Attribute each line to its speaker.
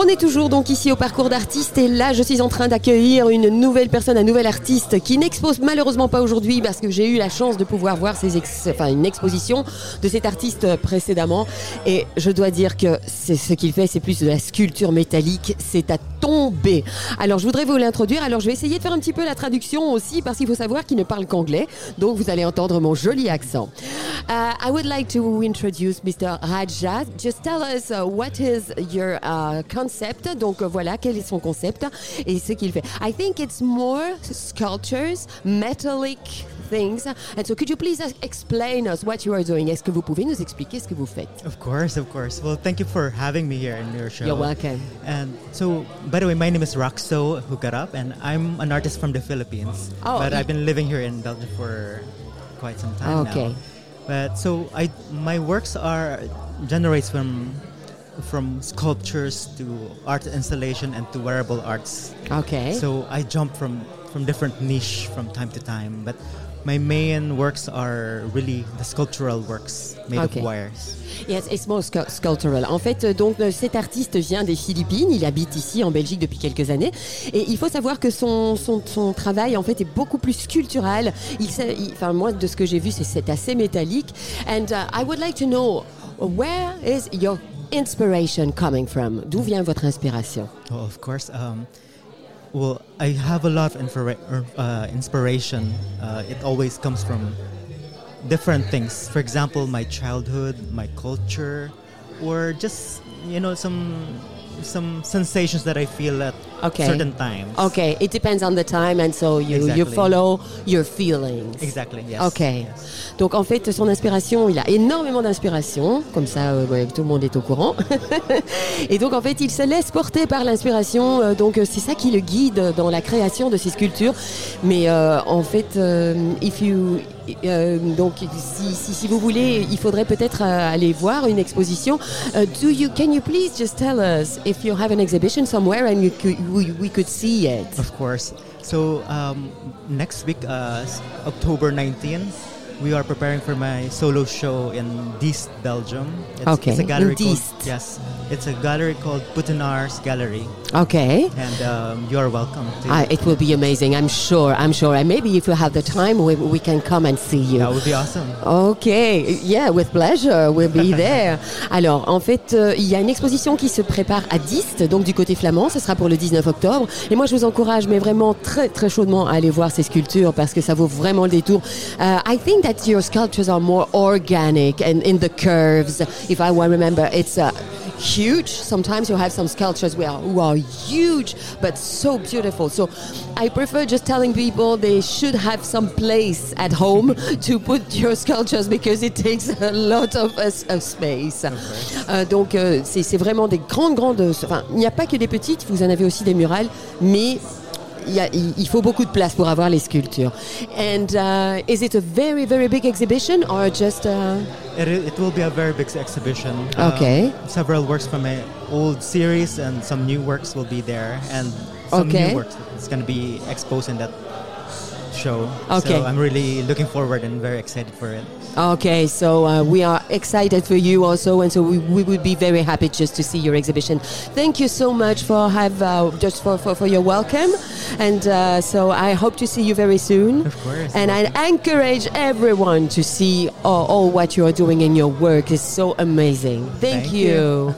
Speaker 1: On est toujours donc ici au parcours d'artiste et là je suis en train d'accueillir une nouvelle personne, un nouvel artiste qui n'expose malheureusement pas aujourd'hui parce que j'ai eu la chance de pouvoir voir une exposition de cet artiste précédemment et je dois dire que c'est ce qu'il fait c'est plus de la sculpture métallique, c'est à tomber. Alors je voudrais vous l'introduire, alors je vais essayer de faire un petit peu la traduction aussi parce qu'il faut savoir qu'il ne parle qu'anglais donc vous allez entendre mon joli accent. Uh, I would like to introduce Mr. Raja. Just tell us uh, what is your uh, concept. Donc euh, voilà, quel est son concept et ce qu'il fait. I think it's more sculptures, metallic things. And so could you please explain us what you are doing? Est-ce que vous pouvez nous expliquer ce que vous faites?
Speaker 2: Of course, of course. Well, thank you for having me here in your show.
Speaker 1: You're welcome.
Speaker 2: And so, by the way, my name is Roxo Hugarap, and I'm an artist from the Philippines.
Speaker 1: Oh,
Speaker 2: but I've been living here in Belgium for quite some time
Speaker 1: Okay.
Speaker 2: now. But so, I my works are generates from from sculptures to art installation and to wearable arts.
Speaker 1: Okay.
Speaker 2: So I jump from from different niche from time to time, but my main works are really the sculptural works made
Speaker 1: Okay.
Speaker 2: of wires.
Speaker 1: Yes, it's more scu- sculptural. En fait, euh, donc euh, cet artiste vient des Philippines, il habite ici en Belgique depuis quelques années, et il faut savoir que son, son, son travail en fait est beaucoup plus sculptural. Il, il- enfin moi de ce que j'ai vu, c'est c'est assez métallique. And uh, I would like to know where is your inspiration coming from? D'où vient votre inspiration?
Speaker 2: Of course. Um, well, I have a lot of er, uh, inspiration. Uh, it always comes from different things. For example, my childhood, my culture, or just you know some some sensations that I feel at
Speaker 1: Okay.
Speaker 2: certain times.
Speaker 1: Okay, it depends on the time, and so you, you
Speaker 2: Exactly.
Speaker 1: follow your feelings.
Speaker 2: Exactly. Yes.
Speaker 1: Ok.
Speaker 2: yes.
Speaker 1: Donc en fait, son inspiration, il a énormément d'inspiration, comme ça, euh, ouais, tout le monde est au courant. Et donc en fait, il se laisse porter par l'inspiration. euh, donc euh, c'est ça qui le guide dans la création de ses sculptures. Mais euh, en fait, if you, euh, donc si, si, si vous voulez, il faudrait peut-être euh, aller voir une exposition. Do you, can you please just tell us if you have an exhibition somewhere and you could, we, we could see it?
Speaker 2: Of course. So um, next week, uh, October 19th, we are preparing for my solo show in Diest, Belgium. It's,
Speaker 1: Okay,
Speaker 2: it's a gallery
Speaker 1: in
Speaker 2: called
Speaker 1: Diest.
Speaker 2: yes, it's a gallery called Putinar's Gallery,
Speaker 1: Okay.
Speaker 2: and um, you are welcome. To,
Speaker 1: Ah, it will be amazing, I'm sure, I'm sure. And maybe if you have the time, we, we can come and see you.
Speaker 2: that would be awesome.
Speaker 1: Okay, yeah, with pleasure, we'll be there. Alors, en fait, euh, il y a une exposition qui se prépare à Diest, donc du côté flamand, ce sera pour le 19 octobre. Et moi, je vous encourage, mais vraiment très, très chaudement à aller voir ces sculptures parce que ça vaut vraiment le détour. Uh, I think that your sculptures are more organic and in the curves. If I well remember, it's uh, huge. Sometimes you have some sculptures where, who are huge, but so beautiful. So I prefer just telling people they should have some place at home to put your sculptures because it takes a lot of, uh, of space. Euh, donc euh, c'est c'est vraiment des grandes, grandes. Enfin, il n'y a pas que des petites, vous en avez aussi des murales, mais il, a- faut beaucoup de place pour avoir les sculptures. And uh, is it a very, very big exhibition or just? Uh,
Speaker 2: It, it will be a very big exhibition.
Speaker 1: Okay.
Speaker 2: Um, several works from my old series and some new works will be there, and some
Speaker 1: Okay.
Speaker 2: new works is going to be exposed in that show.
Speaker 1: Okay.
Speaker 2: So I'm really looking forward and very excited for it.
Speaker 1: Okay, so uh, we are excited for you also, and so we, we would be very happy just to see your exhibition. Thank you so much for have uh, just for, for, for your welcome, and uh, so I hope to see you very soon.
Speaker 2: Of course.
Speaker 1: And I encourage everyone to see all, all what you are doing in your work. is so amazing. Thank,
Speaker 2: Thank you.